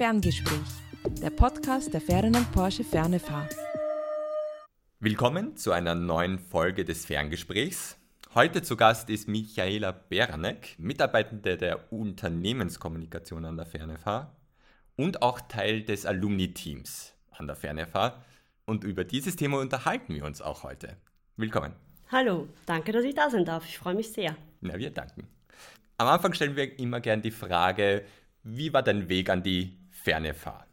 Ferngespräch, der Podcast der Ferdinand Porsche Fernefahr. Willkommen zu einer neuen Folge des Ferngesprächs. Heute zu Gast ist Michaela Beranek, Mitarbeitende der Unternehmenskommunikation an der Fernefahr und auch Teil des Alumni-Teams an der Fernefahr. Und über dieses Thema unterhalten wir uns auch heute. Willkommen. Hallo, danke, dass ich da sein darf. Ich freue mich sehr. Na, wir danken. Am Anfang stellen wir immer gern die Frage, wie war dein Weg an die Fernefahr?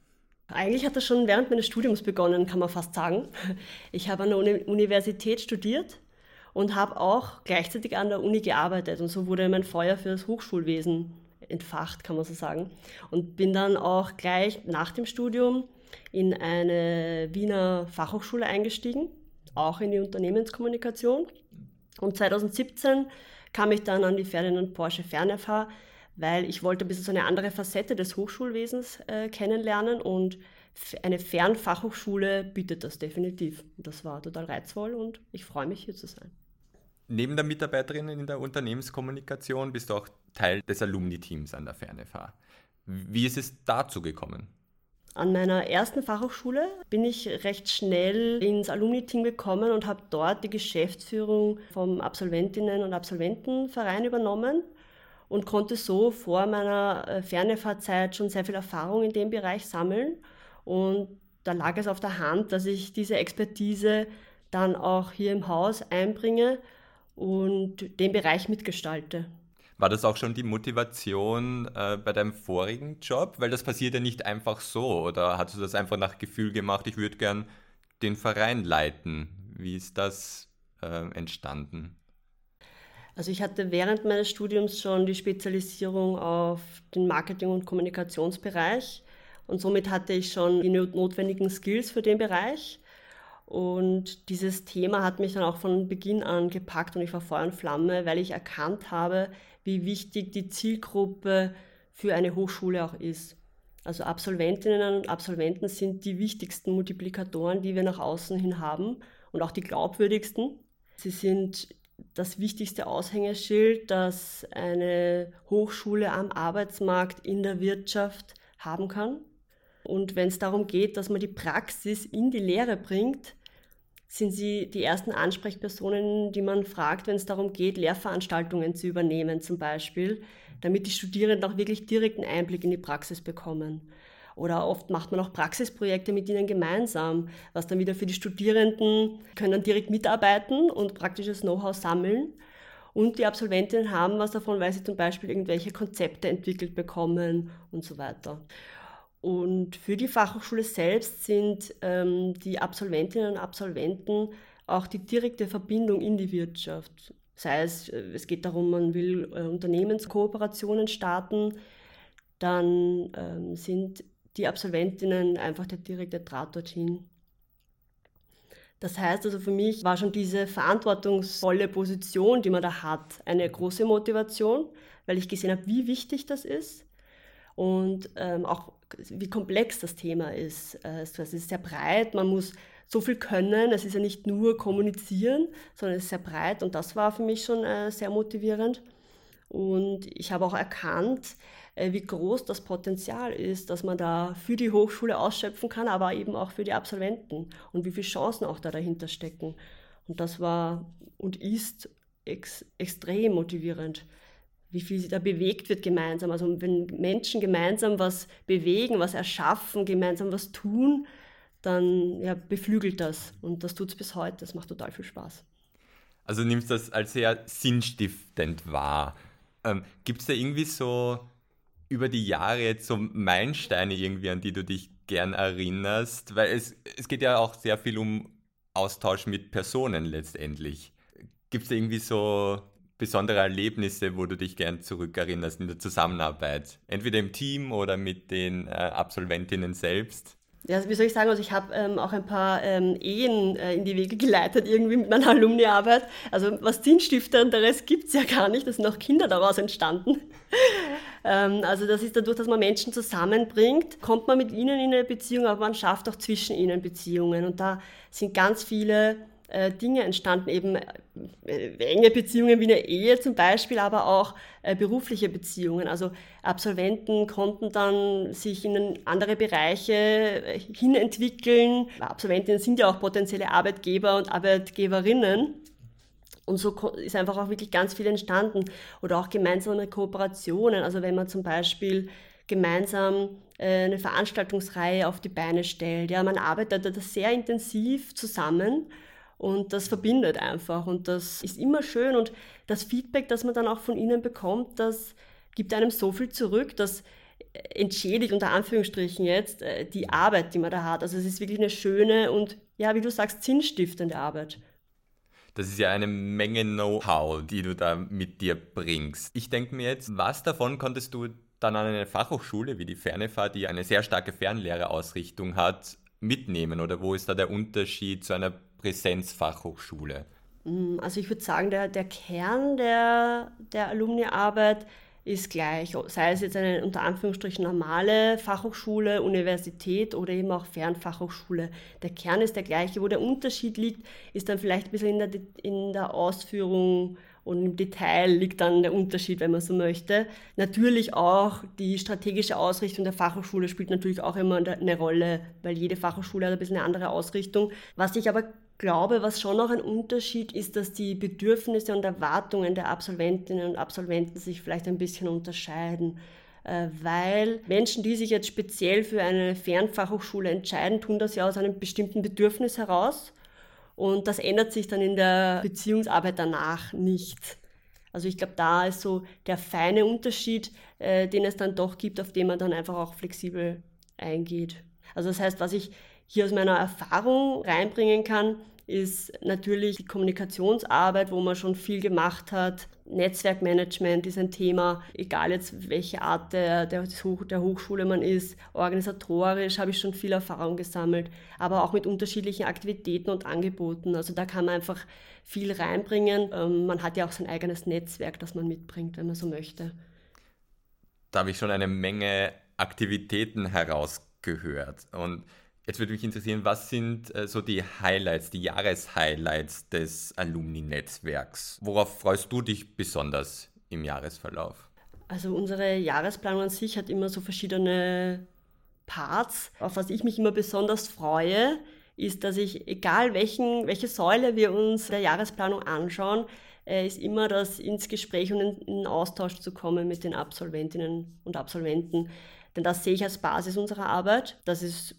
Eigentlich hat das schon während meines Studiums begonnen, kann man fast sagen. Ich habe an der Universität studiert und habe auch gleichzeitig an der Uni gearbeitet. Und so wurde mein Feuer für das Hochschulwesen entfacht, kann man so sagen. Und bin dann auch gleich nach dem Studium in eine Wiener Fachhochschule eingestiegen, auch in die Unternehmenskommunikation. Und 2017 kam ich dann an die Ferdinand Porsche Fernerfahr weil ich wollte ein bisschen so eine andere Facette des Hochschulwesens äh, kennenlernen und eine Fernfachhochschule bietet das definitiv. Das war total reizvoll und ich freue mich hier zu sein. Neben der Mitarbeiterin in der Unternehmenskommunikation bist du auch Teil des Alumni-Teams an der FernFH. Wie ist es dazu gekommen? An meiner ersten Fachhochschule bin ich recht schnell ins Alumni-Team gekommen und habe dort die Geschäftsführung vom Absolventinnen- und Absolventenverein übernommen und konnte so vor meiner äh, Fernefahrzeit schon sehr viel Erfahrung in dem Bereich sammeln. Und da lag es auf der Hand, dass ich diese Expertise dann auch hier im Haus einbringe und den Bereich mitgestalte. War das auch schon die Motivation äh, bei deinem vorigen Job? Weil das passiert ja nicht einfach so. Oder hast du das einfach nach Gefühl gemacht, ich würde gern den Verein leiten? Wie ist das äh, entstanden? Also ich hatte während meines Studiums schon die Spezialisierung auf den Marketing- und Kommunikationsbereich und somit hatte ich schon die notwendigen Skills für den Bereich. Und dieses Thema hat mich dann auch von Beginn an gepackt und ich war Feuer und Flamme, weil ich erkannt habe, wie wichtig die Zielgruppe für eine Hochschule auch ist. Also Absolventinnen und Absolventen sind die wichtigsten Multiplikatoren, die wir nach außen hin haben und auch die glaubwürdigsten. Sie sind das wichtigste Aushängeschild, das eine Hochschule am Arbeitsmarkt in der Wirtschaft haben kann. Und wenn es darum geht, dass man die Praxis in die Lehre bringt, sind sie die ersten Ansprechpersonen, die man fragt, wenn es darum geht, Lehrveranstaltungen zu übernehmen zum Beispiel, damit die Studierenden auch wirklich direkten Einblick in die Praxis bekommen. Oder oft macht man auch Praxisprojekte mit ihnen gemeinsam, was dann wieder für die Studierenden können direkt mitarbeiten und praktisches Know-how sammeln. Und die Absolventinnen haben was davon, weil sie zum Beispiel irgendwelche Konzepte entwickelt bekommen und so weiter. Und für die Fachhochschule selbst sind ähm, die Absolventinnen und Absolventen auch die direkte Verbindung in die Wirtschaft. Sei es, äh, es geht darum, man will äh, Unternehmenskooperationen starten, dann ähm, sind die Absolventinnen einfach der direkte Draht dorthin. Das heißt also für mich war schon diese verantwortungsvolle Position, die man da hat, eine große Motivation, weil ich gesehen habe, wie wichtig das ist und ähm, auch wie komplex das Thema ist. Äh, es ist sehr breit, man muss so viel können, es ist ja nicht nur kommunizieren, sondern es ist sehr breit und das war für mich schon äh, sehr motivierend. Und ich habe auch erkannt, äh, wie groß das Potenzial ist, dass man da für die Hochschule ausschöpfen kann, aber eben auch für die Absolventen und wie viele Chancen auch da dahinter stecken. Und das war und ist ex extrem motivierend, wie viel da bewegt wird gemeinsam. Also wenn Menschen gemeinsam was bewegen, was erschaffen, gemeinsam was tun, dann ja, beflügelt das. Und das tut es bis heute. Das macht total viel Spaß. Also nimmst das als sehr sinnstiftend wahr. Ähm, Gibt es da irgendwie so über die Jahre jetzt so Meilensteine irgendwie, an die du dich gern erinnerst? Weil es, es geht ja auch sehr viel um Austausch mit Personen letztendlich. Gibt es irgendwie so besondere Erlebnisse, wo du dich gern zurückerinnerst in der Zusammenarbeit? Entweder im Team oder mit den äh, Absolventinnen selbst? Ja, wie soll ich sagen, also ich habe ähm, auch ein paar ähm, Ehen äh, in die Wege geleitet, irgendwie mit meiner Alumniarbeit. Also was Sinnstiftenderes gibt es ja gar nicht, es sind auch Kinder daraus entstanden. ähm, also das ist dadurch, dass man Menschen zusammenbringt, kommt man mit ihnen in eine Beziehung, aber man schafft auch zwischen ihnen Beziehungen. Und da sind ganz viele äh, Dinge entstanden, eben äh, enge Beziehungen wie eine Ehe zum Beispiel, aber auch äh, berufliche Beziehungen. Also Absolventen konnten dann sich in andere Bereiche hinentwickeln. Absolventinnen sind ja auch potenzielle Arbeitgeber und Arbeitgeberinnen. Und so ist einfach auch wirklich ganz viel entstanden. Oder auch gemeinsame Kooperationen. Also wenn man zum Beispiel gemeinsam eine Veranstaltungsreihe auf die Beine stellt. Ja, man arbeitet da sehr intensiv zusammen und das verbindet einfach und das ist immer schön und das Feedback, das man dann auch von ihnen bekommt, das gibt einem so viel zurück, das entschädigt unter Anführungsstrichen jetzt äh, die Arbeit, die man da hat. Also es ist wirklich eine schöne und ja, wie du sagst, sinnstiftende Arbeit. Das ist ja eine Menge Know-how, die du da mit dir bringst. Ich denke mir jetzt, was davon konntest du dann an eine Fachhochschule wie die Fernefa, die eine sehr starke Fernlehrerausrichtung hat, mitnehmen? Oder wo ist da der Unterschied zu einer Präsenzfachhochschule? Mm, also ich würde sagen, der, der Kern der, der Alumniarbeit ist gleich, sei es jetzt eine unter Anführungsstrichen normale Fachhochschule, Universität oder eben auch Fernfachhochschule. Der Kern ist der gleiche. Wo der Unterschied liegt, ist dann vielleicht ein bisschen in der, in der Ausführung und im Detail liegt dann der Unterschied, wenn man so möchte. Natürlich auch die strategische Ausrichtung der Fachhochschule spielt natürlich auch immer eine Rolle, weil jede Fachhochschule hat ein bisschen eine andere Ausrichtung. Was ich aber glaube, was schon noch ein Unterschied ist, dass die Bedürfnisse und Erwartungen der Absolventinnen und Absolventen sich vielleicht ein bisschen unterscheiden äh, weil Menschen, die sich jetzt speziell für eine Fernfachhochschule entscheiden, tun das ja aus einem bestimmten Bedürfnis heraus. Und das ändert sich dann in der Beziehungsarbeit danach nicht. Also ich glaube, da ist so der feine Unterschied, äh, den es dann doch gibt, auf den man dann einfach auch flexibel eingeht. Also das heißt, was ich hier aus meiner Erfahrung reinbringen kann, ist natürlich die Kommunikationsarbeit, wo man schon viel gemacht hat. Netzwerkmanagement ist ein Thema, egal jetzt welche Art der, der, der Hochschule man ist. Organisatorisch habe ich schon viel Erfahrung gesammelt, aber auch mit unterschiedlichen Aktivitäten und Angeboten. Also da kann man einfach viel reinbringen. Ähm, man hat ja auch sein eigenes Netzwerk, das man mitbringt, wenn man so möchte. Da habe ich schon eine Menge Aktivitäten herausgehört. Und Jetzt würde mich interessieren, was sind äh, so die Highlights, die Jahreshighlights des Alumni-Netzwerks? Worauf freust du dich besonders im Jahresverlauf? Also unsere Jahresplanung an sich hat immer so verschiedene Parts. Auf was ich mich immer besonders freue, ist, dass ich, egal welchen, welche Säule wir uns der Jahresplanung anschauen, äh, ist immer das ins Gespräch und in, in Austausch zu kommen mit den Absolventinnen und Absolventen. Denn das sehe ich als Basis unserer Arbeit. Das ist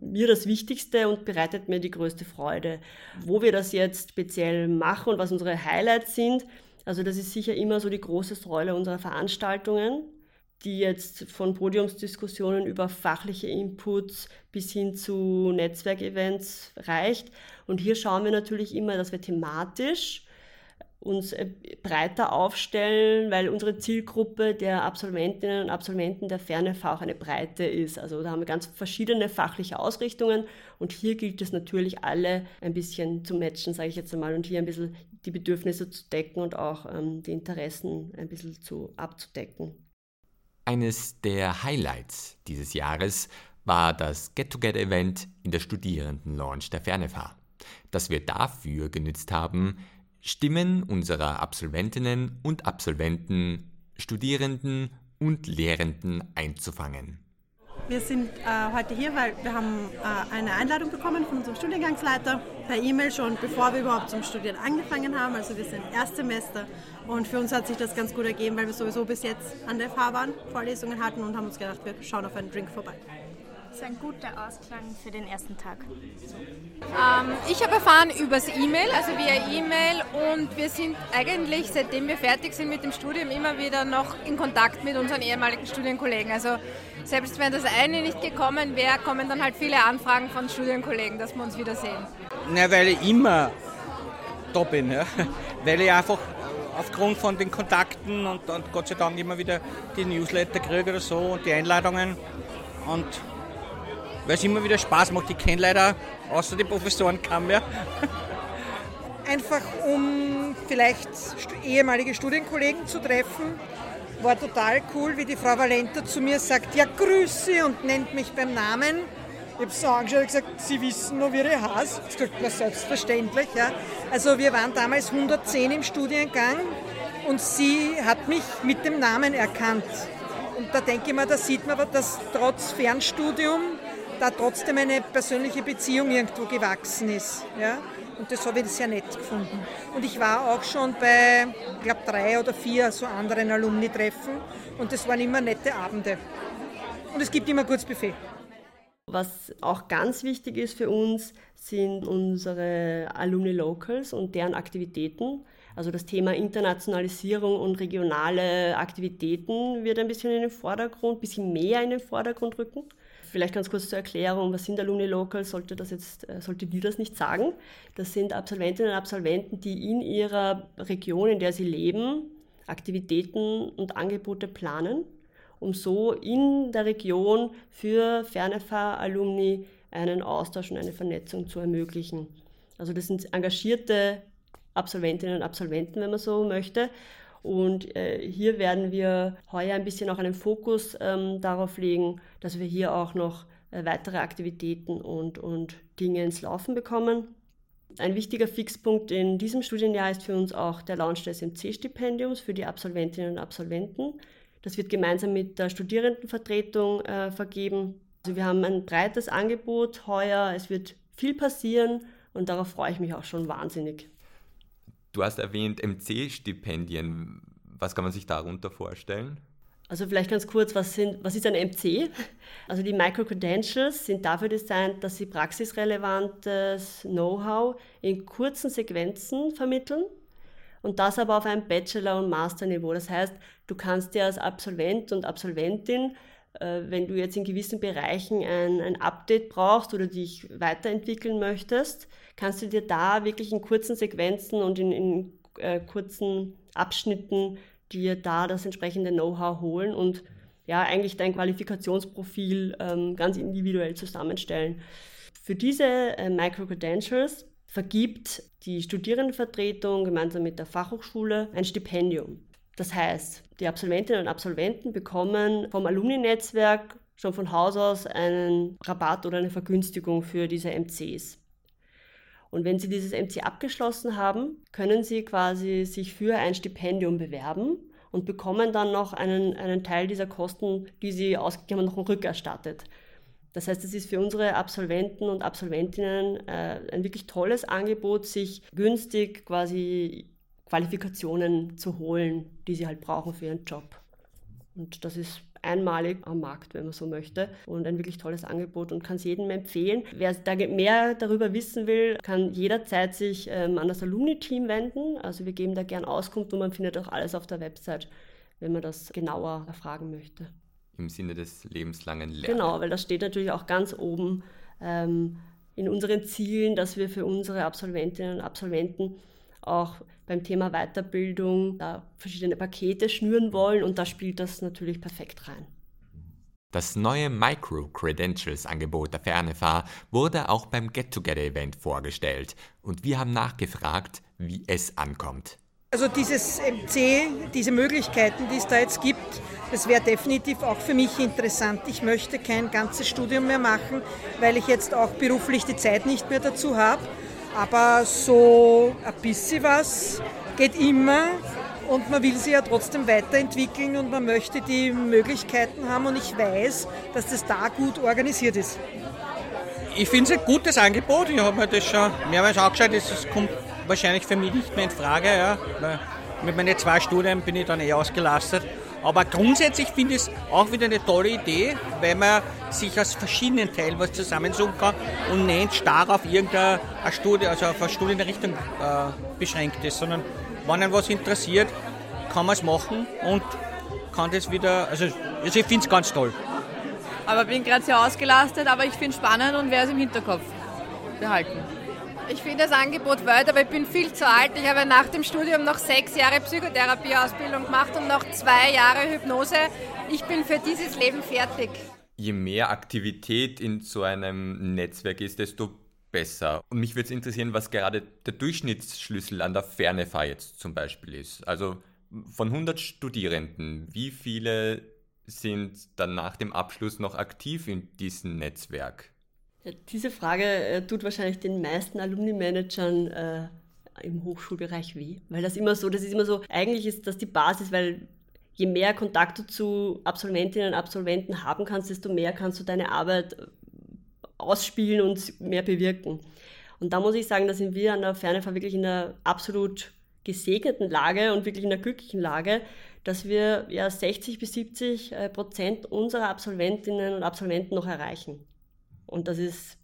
mir das Wichtigste und bereitet mir die größte Freude. Wo wir das jetzt speziell machen und was unsere Highlights sind, also das ist sicher immer so die große Säule unserer Veranstaltungen, die jetzt von Podiumsdiskussionen über fachliche Inputs bis hin zu Netzwerkevents reicht. Und hier schauen wir natürlich immer, dass wir thematisch uns äh, breiter aufstellen, weil unsere Zielgruppe der Absolventinnen und Absolventen der FernFH auch eine breite ist. Also da haben wir ganz verschiedene fachliche Ausrichtungen und hier gilt es natürlich alle ein bisschen zu matchen, sage ich jetzt einmal, und hier ein bisschen die Bedürfnisse zu decken und auch ähm, die Interessen ein bisschen zu abzudecken. Eines der Highlights dieses Jahres war das Get-Together-Event in der Studierenden-Lounge der FernFH, das wir dafür genützt haben, Stimmen unserer Absolventinnen und Absolventen, Studierenden und Lehrenden einzufangen. Wir sind äh, heute hier, weil wir haben äh, eine Einladung bekommen von unserem Studiengangsleiter per E-Mail schon, bevor wir überhaupt zum Studieren angefangen haben. Also wir sind Erstsemester und für uns hat sich das ganz gut ergeben, weil wir sowieso bis jetzt an der FH waren, Vorlesungen hatten und haben uns gedacht, wir schauen auf einen Drink vorbei. Das ist ein guter Ausklang für den ersten Tag. Ähm, ich habe erfahren übers E-Mail, also via E-Mail und wir sind eigentlich, seitdem wir fertig sind mit dem Studium, immer wieder noch in Kontakt mit unseren ehemaligen Studienkollegen. Also selbst wenn das eine nicht gekommen wäre, kommen dann halt viele Anfragen von Studienkollegen, dass wir uns wiedersehen. Na, weil ich immer da bin, ja. weil ich einfach aufgrund von den Kontakten und, und Gott sei Dank immer wieder die Newsletter kriege oder so und die Einladungen und weil es immer wieder Spaß macht. Ich kenne leider außer die Professoren kaum mehr. Einfach um vielleicht ehemalige Studienkollegen zu treffen. War total cool, wie die Frau Valenta zu mir sagt, ja grüße und nennt mich beim Namen. Ich habe so angeschaut und gesagt, Sie wissen noch, wie ich heiße. Ich gesagt, na selbstverständlich. Ja. Also wir waren damals 110 im Studiengang und sie hat mich mit dem Namen erkannt. Und da denke ich mir, da sieht man, dass trotz Fernstudium da trotzdem eine persönliche Beziehung irgendwo gewachsen ist. Ja? Und das habe ich sehr nett gefunden. Und ich war auch schon bei, ich glaube, drei oder vier so anderen Alumni-Treffen und das waren immer nette Abende. Und es gibt immer gutes Buffet. Was auch ganz wichtig ist für uns, sind unsere Alumni Locals und deren Aktivitäten. Also das Thema Internationalisierung und regionale Aktivitäten wird ein bisschen in den Vordergrund, ein bisschen mehr in den Vordergrund rücken. Vielleicht ganz kurz zur Erklärung, was sind Alumni Locals, sollte das jetzt, äh, sollte die das nicht sagen. Das sind Absolventinnen und Absolventen, die in ihrer Region, in der sie leben, Aktivitäten und Angebote planen, um so in der Region für Fernefahr-Alumni einen Austausch und eine Vernetzung zu ermöglichen. Also das sind engagierte Absolventinnen und Absolventen, wenn man so möchte. Und äh, hier werden wir heuer ein bisschen auch einen Fokus ähm, darauf legen, dass wir hier auch noch äh, weitere Aktivitäten und, und Dinge ins Laufen bekommen. Ein wichtiger Fixpunkt in diesem Studienjahr ist für uns auch der Launch des MC-Stipendiums für die Absolventinnen und Absolventen. Das wird gemeinsam mit der Studierendenvertretung äh, vergeben. Also wir haben ein breites Angebot heuer, es wird viel passieren und darauf freue ich mich auch schon wahnsinnig. Du hast erwähnt MC-Stipendien. Was kann man sich darunter vorstellen? Also vielleicht ganz kurz, was, sind, was ist ein MC? Also die Micro-Credentials sind dafür designt, dass sie praxisrelevantes Know-how in kurzen Sequenzen vermitteln und das aber auf einem Bachelor- und Master-Niveau. Das heißt, du kannst dir als Absolvent und Absolventin, äh, wenn du jetzt in gewissen Bereichen ein, ein Update brauchst oder dich weiterentwickeln möchtest, kannst du dir da wirklich in kurzen Sequenzen und in, in äh, kurzen Abschnitten dir da das entsprechende Know-how holen und ja, eigentlich dein Qualifikationsprofil ähm, ganz individuell zusammenstellen. Für diese äh, Micro-Credentials vergibt die Studierendenvertretung gemeinsam mit der Fachhochschule ein Stipendium. Das heißt, die Absolventinnen und Absolventen bekommen vom Alumni-Netzwerk schon von Haus aus einen Rabatt oder eine Vergünstigung für diese MCs. Und wenn Sie dieses MC abgeschlossen haben, können Sie quasi sich für ein Stipendium bewerben und bekommen dann noch einen, einen Teil dieser Kosten, die Sie ausgegeben haben, noch rückerstattet. Das heißt, es ist für unsere Absolventen und Absolventinnen äh, ein wirklich tolles Angebot, sich günstig quasi Qualifikationen zu holen, die sie halt brauchen für ihren Job. Und das ist einmalig am Markt, wenn man so möchte. Und ein wirklich tolles Angebot und kann es jedem empfehlen. Wer da mehr darüber wissen will, kann jederzeit sich ähm, an das Alumni-Team wenden. Also wir geben da gern Auskunft und man findet auch alles auf der Website, wenn man das genauer erfragen möchte. Im Sinne des lebenslangen Lernens. Genau, weil das steht natürlich auch ganz oben ähm, in unseren Zielen, dass wir für unsere Absolventinnen und Absolventen auch beim Thema Weiterbildung da verschiedene Pakete schnüren wollen und da spielt das natürlich perfekt rein. Das neue Micro-Credentials-Angebot der Fernefahr wurde auch beim Get-Together-Event vorgestellt und wir haben nachgefragt, wie es ankommt. Also dieses MC, diese Möglichkeiten, die es da jetzt gibt, das wäre definitiv auch für mich interessant. Ich möchte kein ganzes Studium mehr machen, weil ich jetzt auch beruflich die Zeit nicht mehr dazu habe. Aber so ein bisschen was geht immer und man will sie ja trotzdem weiterentwickeln und man möchte die Möglichkeiten haben und ich weiß, dass das da gut organisiert ist. Ich finde es ein gutes Angebot. Ich habe mir das schon mehrmals angeschaut. Es kommt wahrscheinlich für mich nicht mehr in Frage. Ja, mit meinen zwei Studien bin ich dann eh ausgelastet. Aber grundsätzlich finde ich es auch wieder eine tolle Idee, weil man sich aus verschiedenen Teilen was zusammensuchen kann und nicht starr auf irgendeine Studie, also auf eine Studienrichtung äh, beschränkt ist, sondern wenn einen was interessiert, kann man es machen und kann das wieder, also, also ich finde es ganz toll. Aber bin gerade sehr ausgelastet, aber ich finde es spannend und werde es im Hinterkopf behalten. Ich finde das Angebot weit, aber ich bin viel zu alt. Ich habe nach dem Studium noch sechs Jahre Psychotherapieausbildung gemacht und noch zwei Jahre Hypnose. Ich bin für dieses Leben fertig. Je mehr Aktivität in so einem Netzwerk ist, desto besser. Und mich würde es interessieren, was gerade der Durchschnittsschlüssel an der Fernefahr jetzt zum Beispiel ist. Also von 100 Studierenden, wie viele sind dann nach dem Abschluss noch aktiv in diesem Netzwerk? Diese Frage äh, tut wahrscheinlich den meisten Alumni-Managern äh, im Hochschulbereich weh, weil das immer so, das ist immer so, eigentlich ist das die Basis, weil je mehr Kontakt du zu Absolventinnen und Absolventen haben kannst, desto mehr kannst du deine Arbeit äh, ausspielen und mehr bewirken. Und da muss ich sagen, da sind wir an der Fernefahr wirklich in einer absolut gesegneten Lage und wirklich in einer glücklichen Lage, dass wir ja 60 bis 70 äh, Prozent unserer Absolventinnen und Absolventen noch erreichen. Und das ist,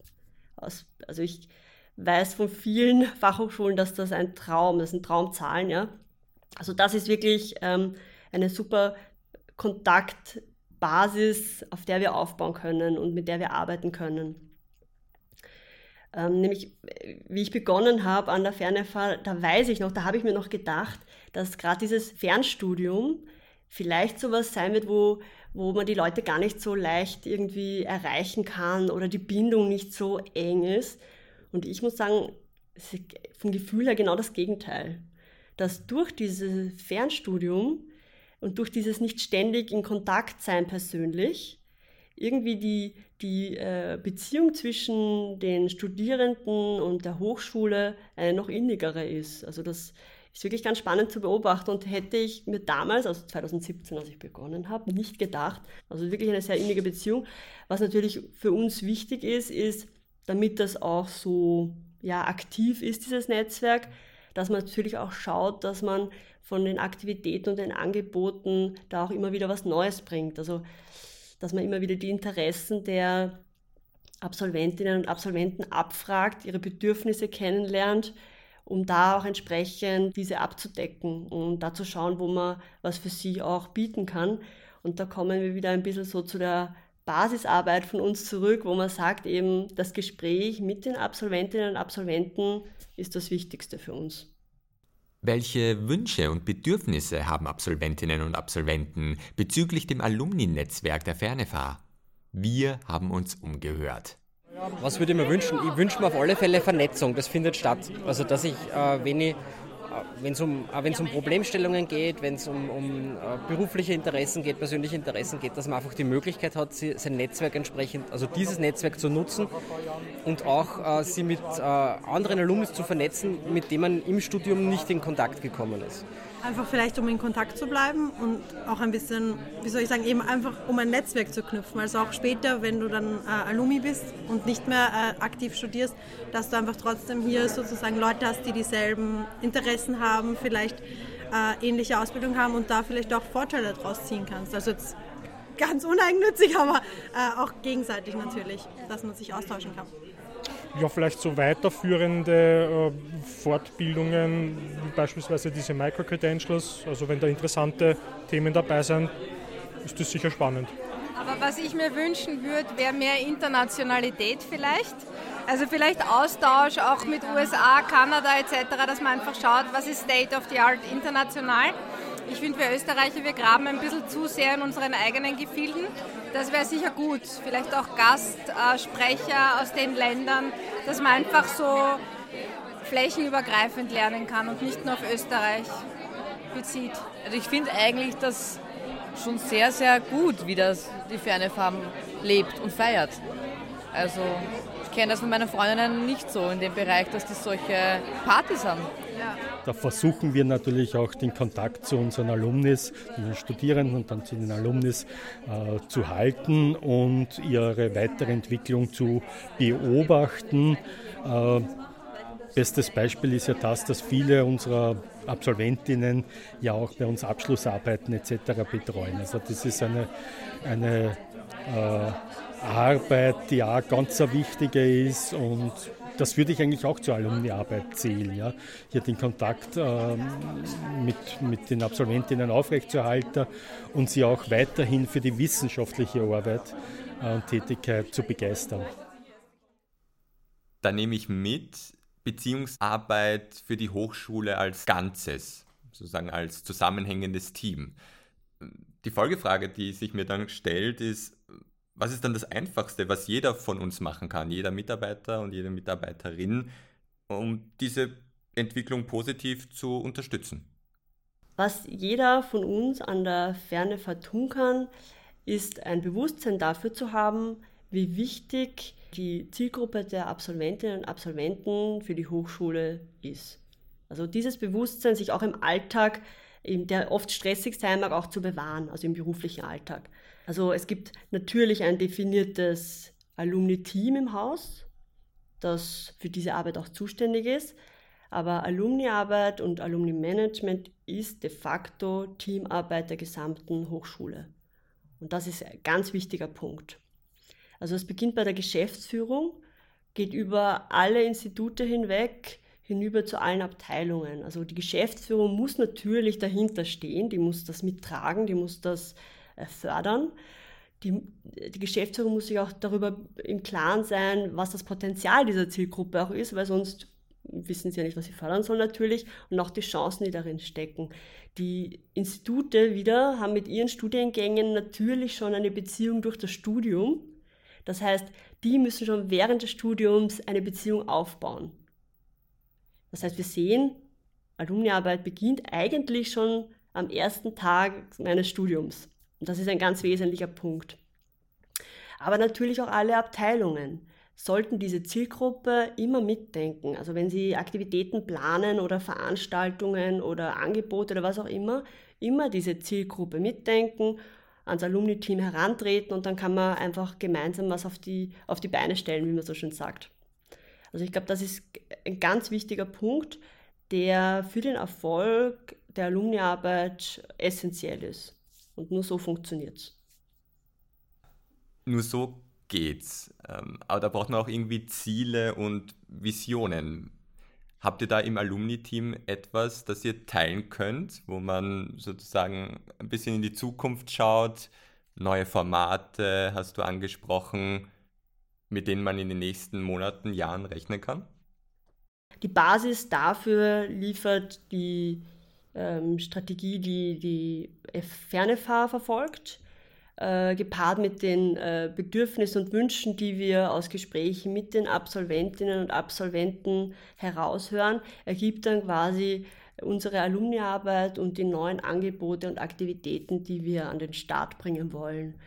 also ich weiß von vielen Fachhochschulen, dass das ein Traum, das sind Traumzahlen, ja. Also das ist wirklich ähm, eine super Kontaktbasis, auf der wir aufbauen können und mit der wir arbeiten können. Ähm, nämlich, wie ich begonnen habe an der Fernefahrt, da weiß ich noch, da habe ich mir noch gedacht, dass gerade dieses Fernstudium vielleicht sowas sein wird, wo, wo man die Leute gar nicht so leicht irgendwie erreichen kann oder die Bindung nicht so eng ist. Und ich muss sagen, vom Gefühl her genau das Gegenteil. Dass durch dieses Fernstudium und durch dieses nicht ständig in Kontakt sein persönlich, irgendwie die, die äh, Beziehung zwischen den Studierenden und der Hochschule eine noch innigere ist. Also das ist wirklich ganz spannend zu beobachten und hätte ich mir damals, also 2017, als ich begonnen habe, nicht gedacht. Also wirklich eine sehr innige Beziehung. Was natürlich für uns wichtig ist, ist, damit das auch so ja, aktiv ist, dieses Netzwerk, dass man natürlich auch schaut, dass man von den Aktivitäten und den Angeboten da auch immer wieder was Neues bringt. Also dass man immer wieder die Interessen der Absolventinnen und Absolventen abfragt, ihre Bedürfnisse kennenlernt, um da auch entsprechend diese abzudecken und da zu schauen, wo man was für sie auch bieten kann. Und da kommen wir wieder ein bisschen so zu der Basisarbeit von uns zurück, wo man sagt, eben das Gespräch mit den Absolventinnen und Absolventen ist das Wichtigste für uns. Welche Wünsche und Bedürfnisse haben Absolventinnen und Absolventen bezüglich dem Alumni-Netzwerk der Fernefahr? Wir haben uns umgehört. Was würde ich mir wünschen? Ich wünsche mir auf alle Fälle Vernetzung, das findet statt. Also dass ich, äh, wenn ich wenn es um, äh, um Problemstellungen geht, wenn es um, um uh, berufliche Interessen geht, persönliche Interessen geht, dass man einfach die Möglichkeit hat, sein Netzwerk entsprechend, also dieses Netzwerk zu nutzen und auch uh, sie mit uh, anderen Alumni zu vernetzen, mit denen man im Studium nicht in Kontakt gekommen ist. Einfach vielleicht, um in Kontakt zu bleiben und auch ein bisschen, wie soll ich sagen, eben einfach, um ein Netzwerk zu knüpfen. Also auch später, wenn du dann äh, Alumni bist und nicht mehr äh, aktiv studierst, dass du einfach trotzdem hier sozusagen Leute hast, die dieselben Interessen haben, vielleicht äh, ähnliche Ausbildung haben und da vielleicht auch Vorteile daraus ziehen kannst. Also jetzt ganz uneigennützig, aber äh, auch gegenseitig natürlich, dass man sich austauschen kann ja, vielleicht so weiterführende äh, Fortbildungen, wie beispielsweise diese Micro-Credentials. Also wenn da interessante Themen dabei sind, ist das sicher spannend. Aber was ich mir wünschen würde, wäre mehr Internationalität vielleicht. Also vielleicht Austausch auch mit USA, Kanada etc., dass man einfach schaut, was ist State of the Art international. Ich finde, wir Österreicher, wir graben ein bisschen zu sehr in unseren eigenen Gefilden. Das wäre sicher gut. Vielleicht auch Gastsprecher aus den Ländern, dass man einfach so flächenübergreifend lernen kann und nicht nur auf Österreich bezieht. Also ich finde eigentlich das schon sehr, sehr gut, wie das die Ferne Farm lebt und feiert. Also kenne das von meinen Freundinnen nicht so in dem Bereich, dass die solche Partys haben. Da versuchen wir natürlich auch den Kontakt zu unseren Alumnis, den Studierenden und dann zu den Alumnis äh, zu halten und ihre weitere Entwicklung zu beobachten. Äh, bestes Beispiel ist ja das, dass viele unserer Absolventinnen ja auch bei uns Abschlussarbeiten etc. betreuen. Also das ist eine, eine äh, Arbeit, die auch ganz eine wichtige ist und das würde ich eigentlich auch zur Alumniarbeit zählen, ja? hier den Kontakt ähm, mit, mit den Absolventinnen aufrechtzuerhalten und sie auch weiterhin für die wissenschaftliche Arbeit äh, und Tätigkeit zu begeistern. Da nehme ich mit Beziehungsarbeit für die Hochschule als Ganzes, sozusagen als zusammenhängendes Team. Die Folgefrage, die sich mir dann stellt, ist, was ist dann das Einfachste, was jeder von uns machen kann, jeder Mitarbeiter und jede Mitarbeiterin, um diese Entwicklung positiv zu unterstützen? Was jeder von uns an der Ferne vertun kann, ist ein Bewusstsein dafür zu haben, wie wichtig die Zielgruppe der Absolventinnen und Absolventen für die Hochschule ist. Also dieses Bewusstsein, sich auch im Alltag, der oft stressig sein mag, auch zu bewahren, also im beruflichen Alltag. Also es gibt natürlich ein definiertes Alumni-Team im Haus, das für diese Arbeit auch zuständig ist. Aber Alumni-Arbeit und Alumni-Management ist de facto Teamarbeit der gesamten Hochschule. Und das ist ein ganz wichtiger Punkt. Also es beginnt bei der Geschäftsführung, geht über alle Institute hinweg, hinüber zu allen Abteilungen. Also die Geschäftsführung muss natürlich dahinter stehen, die muss das mittragen, die muss das äh, fördern. Die, die, Geschäftsführung muss sich auch darüber im Klaren sein, was das Potenzial dieser Zielgruppe auch ist, weil sonst wissen sie ja nicht, was sie fördern sollen natürlich und auch die Chancen, die darin stecken. Die Institute wieder haben mit ihren Studiengängen natürlich schon eine Beziehung durch das Studium. Das heißt, die müssen schon während des Studiums eine Beziehung aufbauen. Das heißt, wir sehen, Alumniarbeit beginnt eigentlich schon am ersten Tag meines Studiums. Und das ist ein ganz wesentlicher Punkt. Aber natürlich auch alle Abteilungen sollten diese Zielgruppe immer mitdenken. Also wenn sie Aktivitäten planen oder Veranstaltungen oder Angebote oder was auch immer, immer diese Zielgruppe mitdenken, ans Alumni-Team herantreten und dann kann man einfach gemeinsam was auf die, auf die Beine stellen, wie man so schön sagt. Also ich glaube, das ist ein ganz wichtiger Punkt, der für den Erfolg der Alumni-Arbeit essentiell ist. Und nur so funktioniert es. Nur so geht's. Ähm, aber da braucht man auch irgendwie Ziele und Visionen. Habt ihr da im Alumni-Team etwas, das ihr teilen könnt, wo man sozusagen ein bisschen in die Zukunft schaut? Neue Formate hast du angesprochen, mit denen man in den nächsten Monaten, Jahren rechnen kann? Die Basis dafür liefert die ähm, Strategie, die die Fernefahr verfolgt äh, gepaart mit den äh, Bedürfnissen und Wünschen, die wir aus Gesprächen mit den Absolventinnen und Absolventen heraushören, ergibt dann quasi unsere Alumniarbeit und die neuen Angebote und Aktivitäten, die wir an den Start bringen wollen.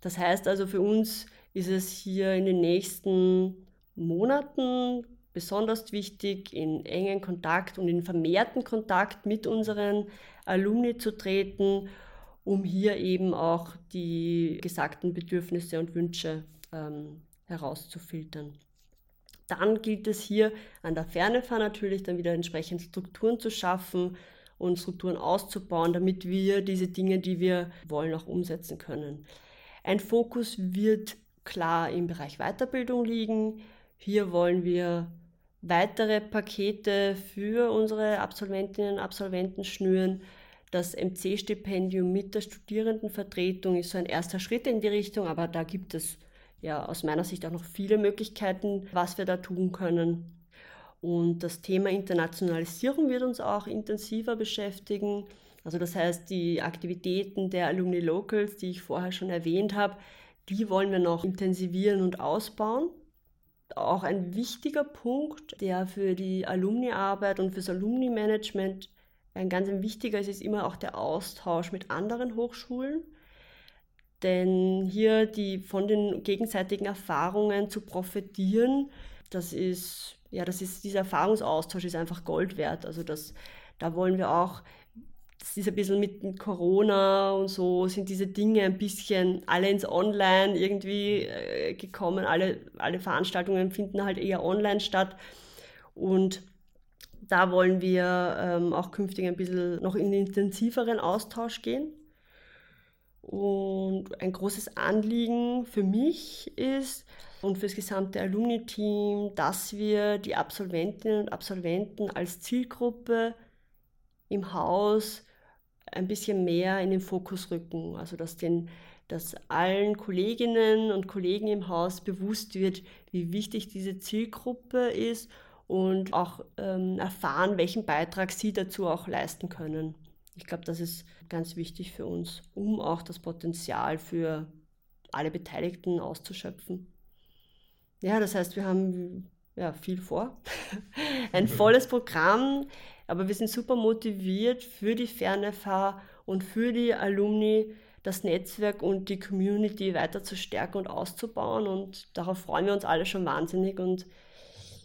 Das heißt also für uns ist es hier in den nächsten Monaten besonders wichtig, in engen Kontakt und in vermehrten Kontakt mit unseren Alumni zu treten um hier eben auch die gesagten Bedürfnisse und Wünsche ähm, herauszufiltern. Dann gilt es hier an der Fernefahr natürlich dann wieder entsprechend Strukturen zu schaffen und Strukturen auszubauen, damit wir diese Dinge, die wir wollen, auch umsetzen können. Ein Fokus wird klar im Bereich Weiterbildung liegen. Hier wollen wir weitere Pakete für unsere Absolventinnen und Absolventen schnüren, das MC-Stipendium mit der Studierendenvertretung ist so ein erster Schritt in die Richtung, aber da gibt es ja aus meiner Sicht auch noch viele Möglichkeiten, was wir da tun können. Und das Thema Internationalisierung wird uns auch intensiver beschäftigen. Also das heißt, die Aktivitäten der Alumni Locals, die ich vorher schon erwähnt habe, die wollen wir noch intensivieren und ausbauen. Auch ein wichtiger Punkt, der für die Alumni-Arbeit und fürs Alumni-Management ein ganz wichtiger ist, ist immer auch der Austausch mit anderen Hochschulen. Denn hier die von den gegenseitigen Erfahrungen zu profitieren, das ist, ja, das ist, dieser Erfahrungsaustausch ist einfach Gold wert. Also das, da wollen wir auch, das ist ein bisschen mit Corona und so, sind diese Dinge ein bisschen alle ins Online irgendwie äh, gekommen. Alle, alle Veranstaltungen finden halt eher online statt. Und da wollen wir ähm, auch künftig ein bisschen noch in intensiveren Austausch gehen. Und ein großes Anliegen für mich ist und für das gesamte Alumni-Team, dass wir die Absolventinnen und Absolventen als Zielgruppe im Haus ein bisschen mehr in den Fokus rücken. Also dass, den, dass allen Kolleginnen und Kollegen im Haus bewusst wird, wie wichtig diese Zielgruppe ist und auch ähm, erfahren, welchen Beitrag sie dazu auch leisten können. Ich glaube, das ist ganz wichtig für uns, um auch das Potenzial für alle Beteiligten auszuschöpfen. Ja, das heißt, wir haben ja, viel vor. Ein volles Programm, aber wir sind super motiviert für die Fernefahr und für die Alumni, das Netzwerk und die Community weiter zu stärken und auszubauen. Und darauf freuen wir uns alle schon wahnsinnig und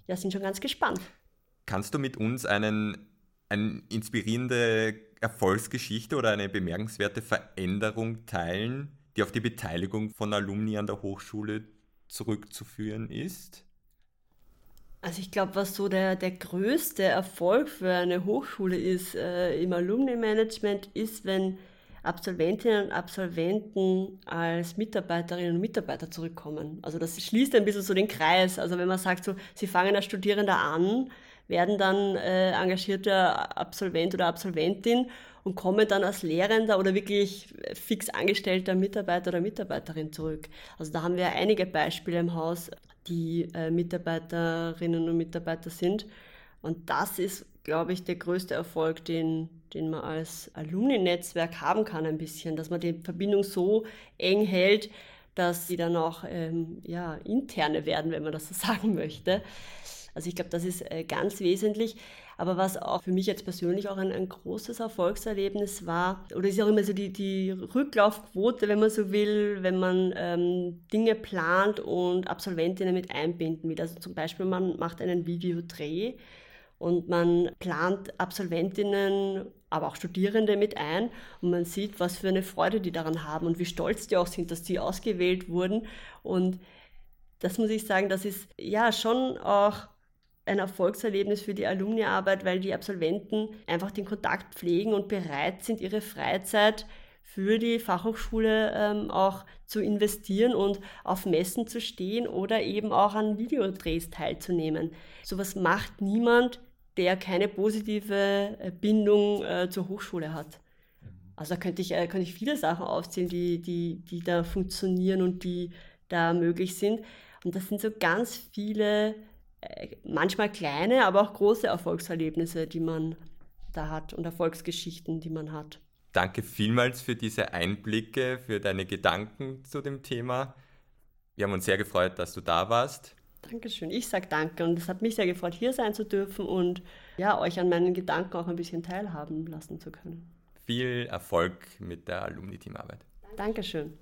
ja, sind schon ganz gespannt. Kannst du mit uns einen, eine inspirierende Erfolgsgeschichte oder eine bemerkenswerte Veränderung teilen, die auf die Beteiligung von Alumni an der Hochschule zurückzuführen ist? Also ich glaube, was so der, der größte Erfolg für eine Hochschule ist äh, im Alumni-Management, ist, wenn Absolventinnen und Absolventen als Mitarbeiterinnen und Mitarbeiter zurückkommen. Also das schließt ein bisschen so den Kreis. Also wenn man sagt, so, sie fangen als Studierender an, werden dann äh, engagierter Absolvent oder Absolventin und kommen dann als Lehrender oder wirklich fix angestellter Mitarbeiter oder Mitarbeiterin zurück. Also da haben wir einige Beispiele im Haus die äh, Mitarbeiterinnen und Mitarbeiter sind. Und das ist, glaube ich, der größte Erfolg, den, den man als Alumni-Netzwerk haben kann, ein bisschen, dass man die Verbindung so eng hält, dass sie dann auch ähm, ja, interne werden, wenn man das so sagen möchte. Also ich glaube, das ist äh, ganz wesentlich. Aber was auch für mich jetzt persönlich auch ein, ein großes Erfolgserlebnis war, oder ist auch immer so die, die Rücklaufquote, wenn man so will, wenn man ähm, Dinge plant und Absolventinnen mit einbinden will. Also zum Beispiel, man macht einen Videodreh und man plant Absolventinnen, aber auch Studierende mit ein und man sieht, was für eine Freude die daran haben und wie stolz die auch sind, dass sie ausgewählt wurden. Und das muss ich sagen, das ist ja schon auch ein Erfolgserlebnis für die Alumniarbeit, weil die Absolventen einfach den Kontakt pflegen und bereit sind, ihre Freizeit für die Fachhochschule ähm, auch zu investieren und auf Messen zu stehen oder eben auch an Videodrehs teilzunehmen. Sowas macht niemand, der keine positive äh, Bindung äh, zur Hochschule hat. Also da könnte ich, äh, könnte ich viele Sachen aufzählen, die, die, die da funktionieren und die da möglich sind. Und das sind so ganz viele manchmal kleine, aber auch große Erfolgserlebnisse, die man da hat und Erfolgsgeschichten, die man hat. Danke vielmals für diese Einblicke, für deine Gedanken zu dem Thema. Wir haben uns sehr gefreut, dass du da warst. Dankeschön. Ich sage danke und es hat mich sehr gefreut, hier sein zu dürfen und ja, euch an meinen Gedanken auch ein bisschen teilhaben lassen zu können. Viel Erfolg mit der Alumni-Teamarbeit. Dankeschön.